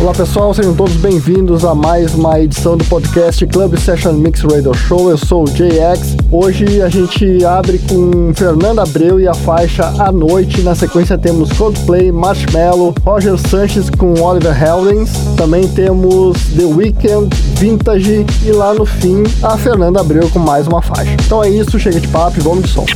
Olá pessoal, sejam todos bem-vindos a mais uma edição do podcast Club Session Mix Radio Show. Eu sou o JX. Hoje a gente abre com Fernanda Abreu e a faixa À Noite. Na sequência temos Coldplay, Marshmello, Roger Sanches com Oliver Heldens. Também temos The Weeknd, Vintage e lá no fim a Fernanda Abreu com mais uma faixa. Então é isso, chega de papo e vamos de som.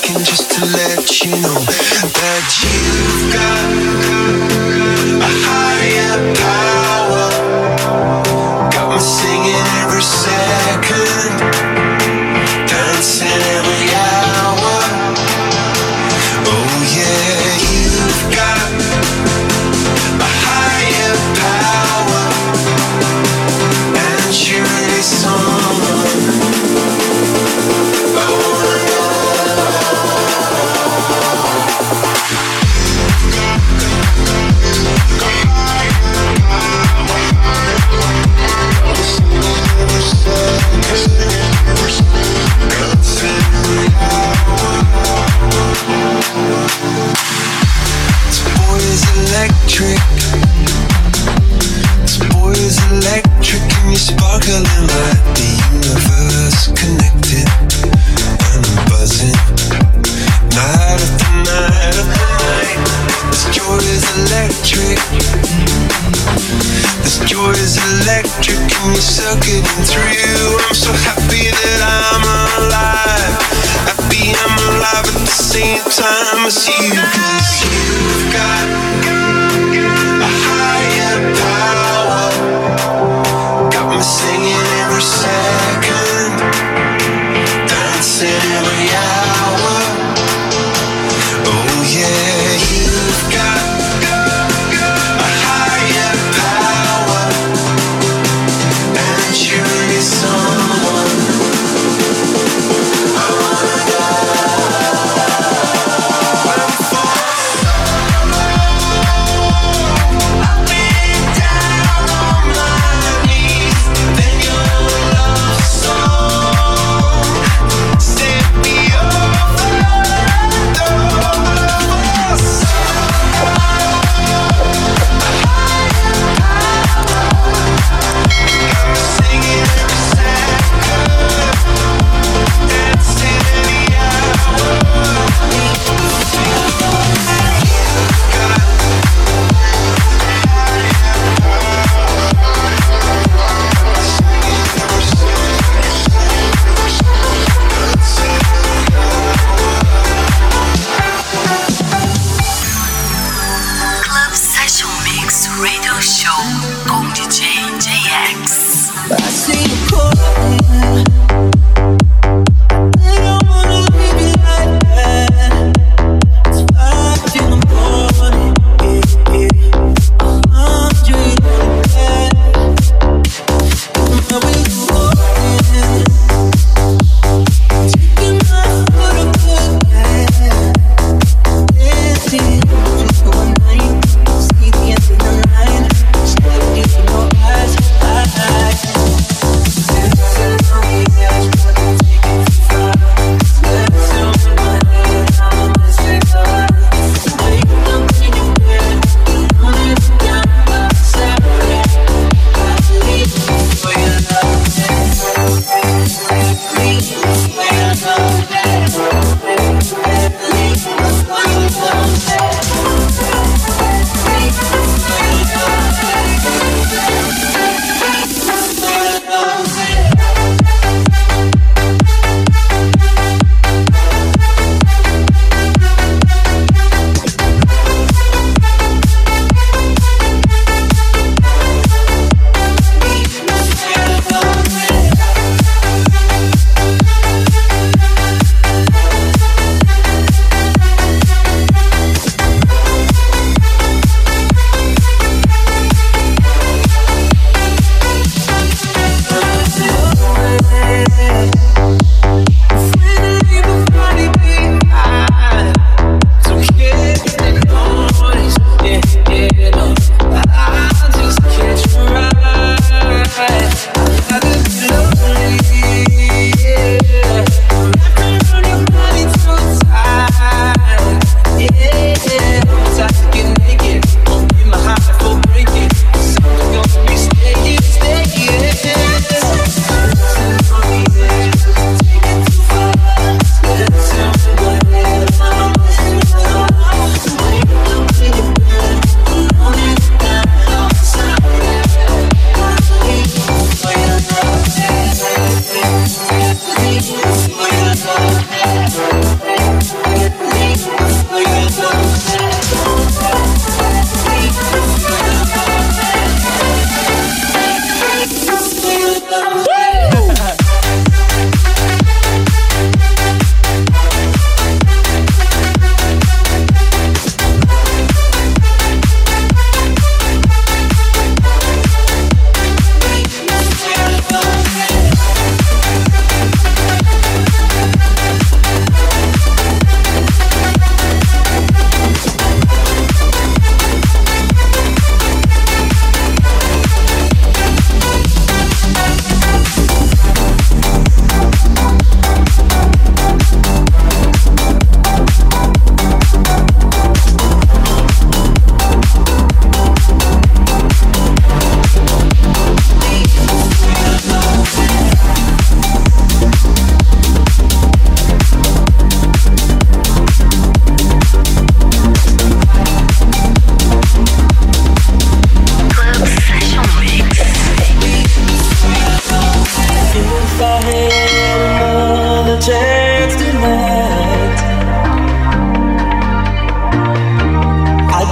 talking just to let you know that you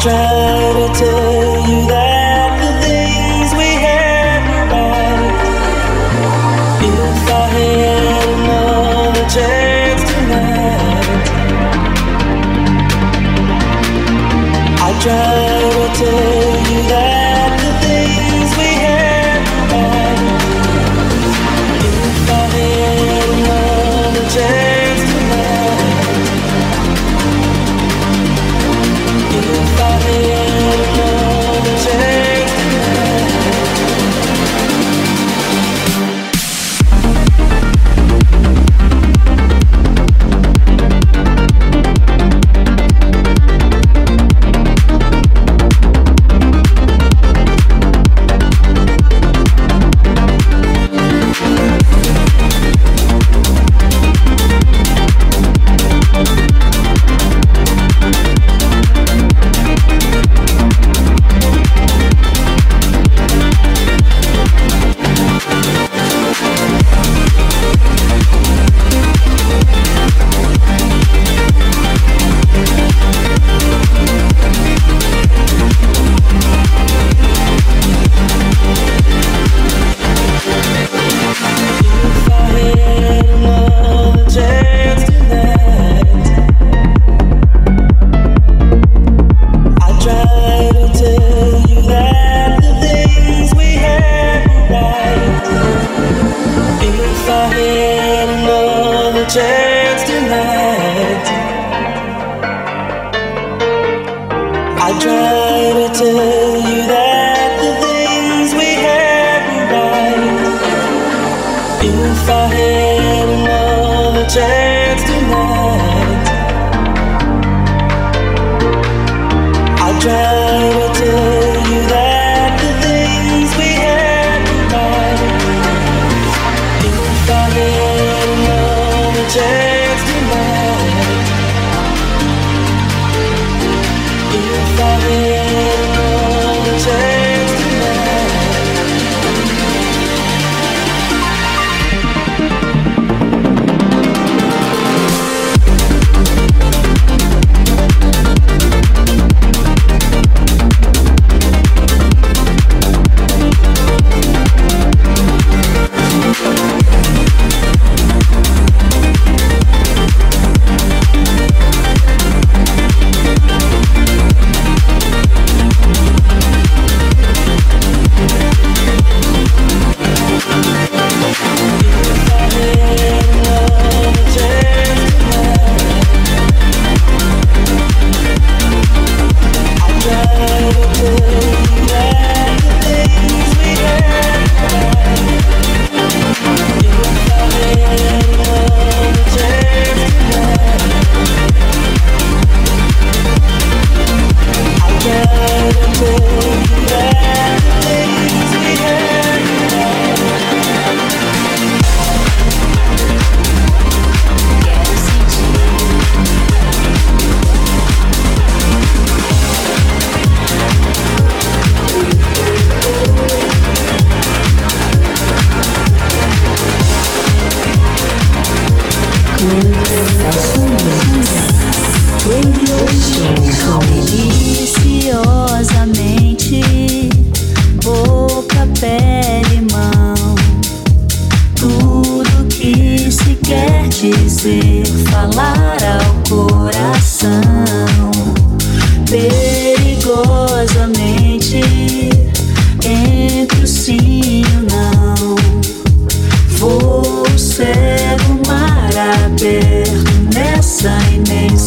try to tell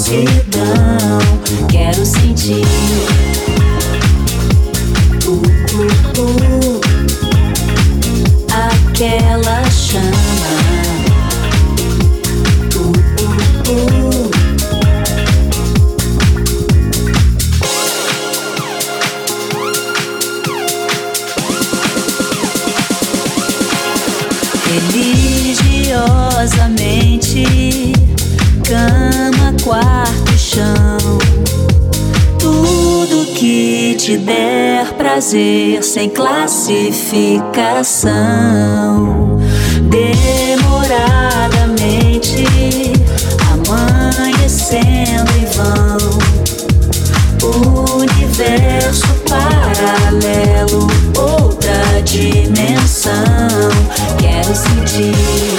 You. Sem classificação. Demoradamente, amanhecendo em vão. Universo paralelo, outra dimensão. Quero sentir.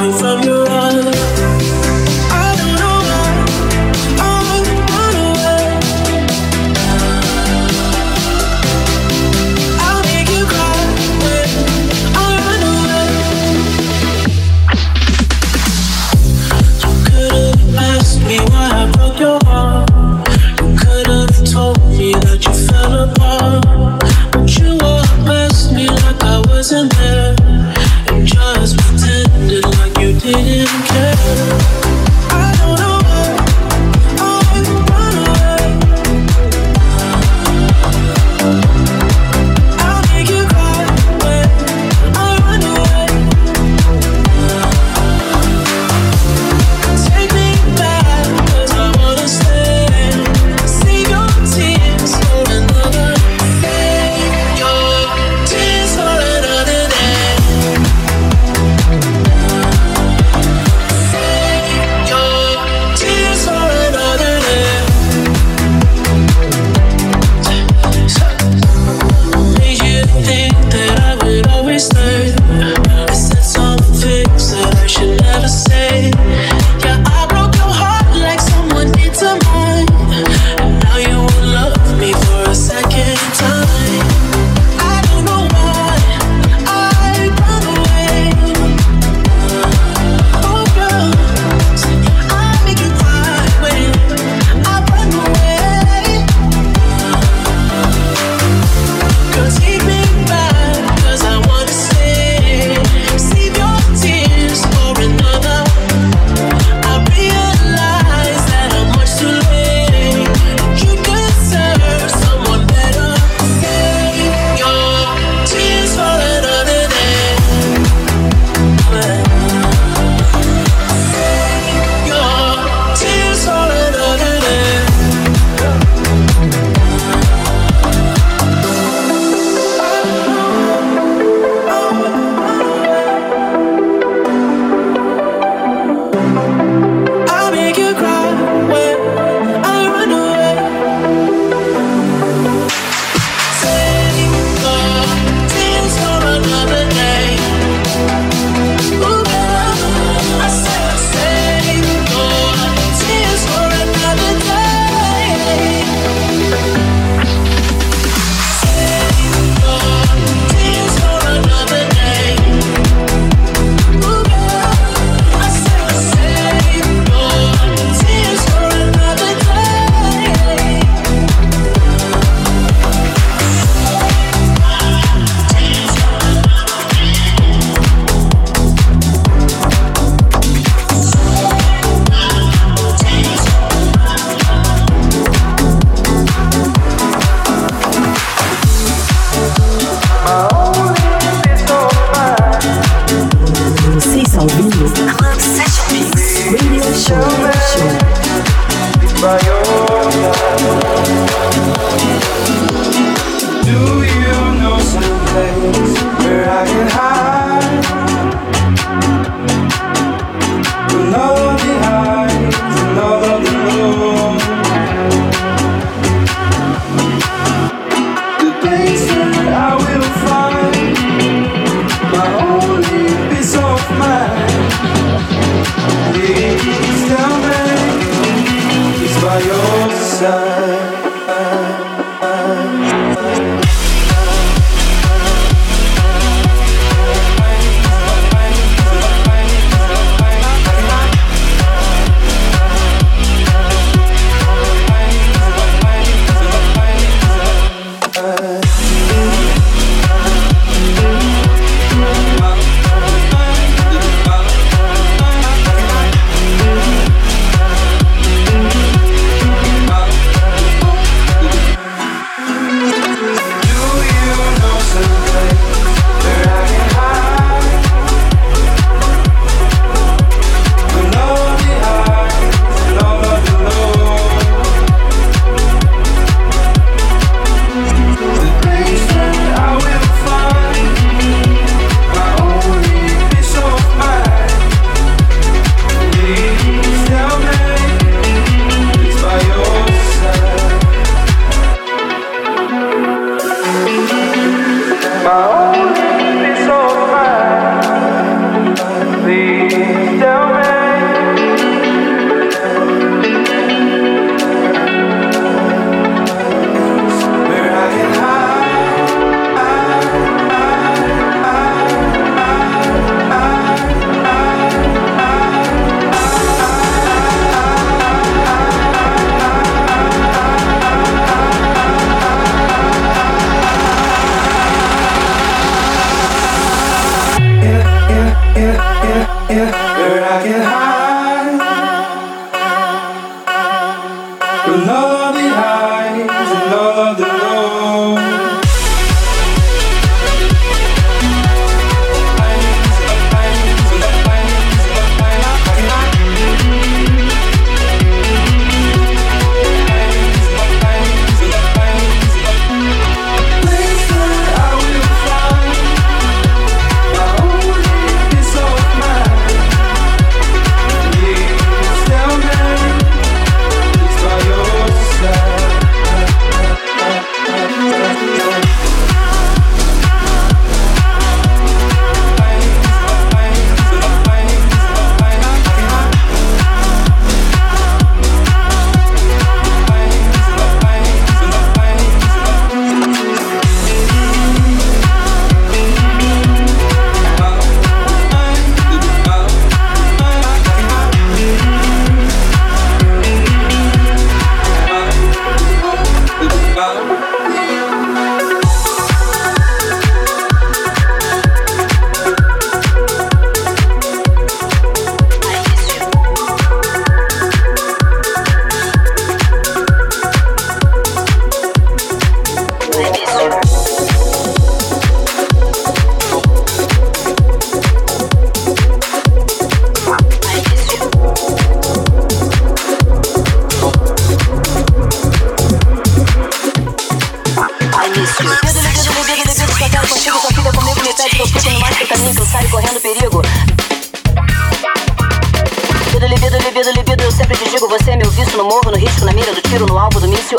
Libido, libido, libido, libido, eu sempre te digo, você é meu vício no morro, no risco, na mira do tiro, no alvo do míssil.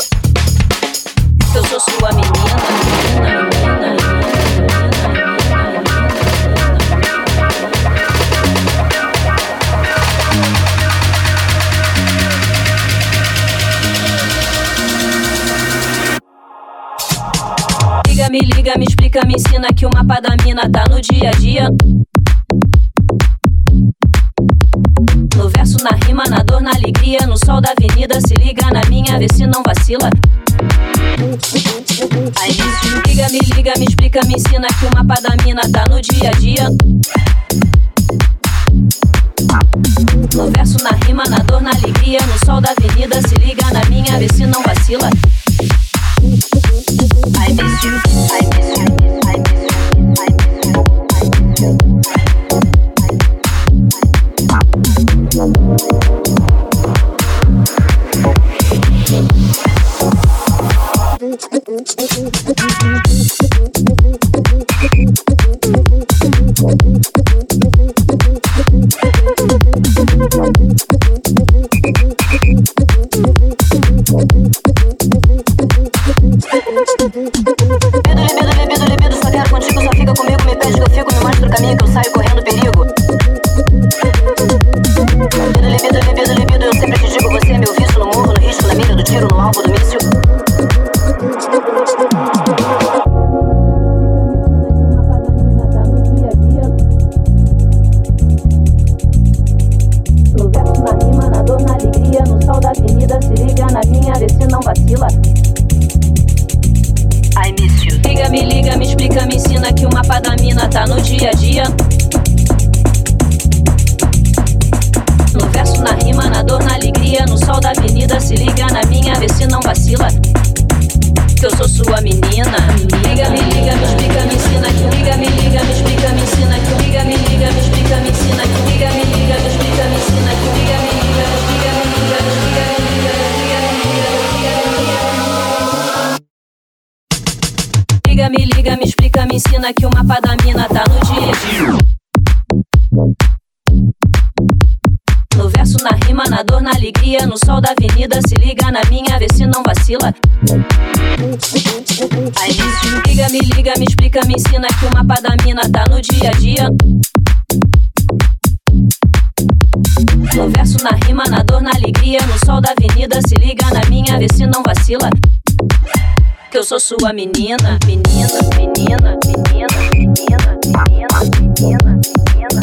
Eu sou sua menina, menina, menina, me liga, me explica, me ensina que o mapa da mina tá no dia a dia. No verso, na rima, na dor, na alegria, no sol da avenida, se liga na minha, vê se não vacila. Aí, liga, me liga, me explica, me ensina que o mapa da mina tá no dia a dia. No verso, na rima, na dor, na alegria, no sol da avenida, se liga na minha, vê se não vacila. I miss you, I miss you, na dor, na alegria, no sol da avenida. Se liga na minha, vê se não vacila. Aí me liga, me liga, me explica, me ensina que o mapa da mina tá no dia a dia. No verso, na rima, na dor, na alegria, no sol da avenida. Se liga na minha, vê se não vacila. Que eu sou sua menina, menina, menina, menina, menina, menina, menina. menina.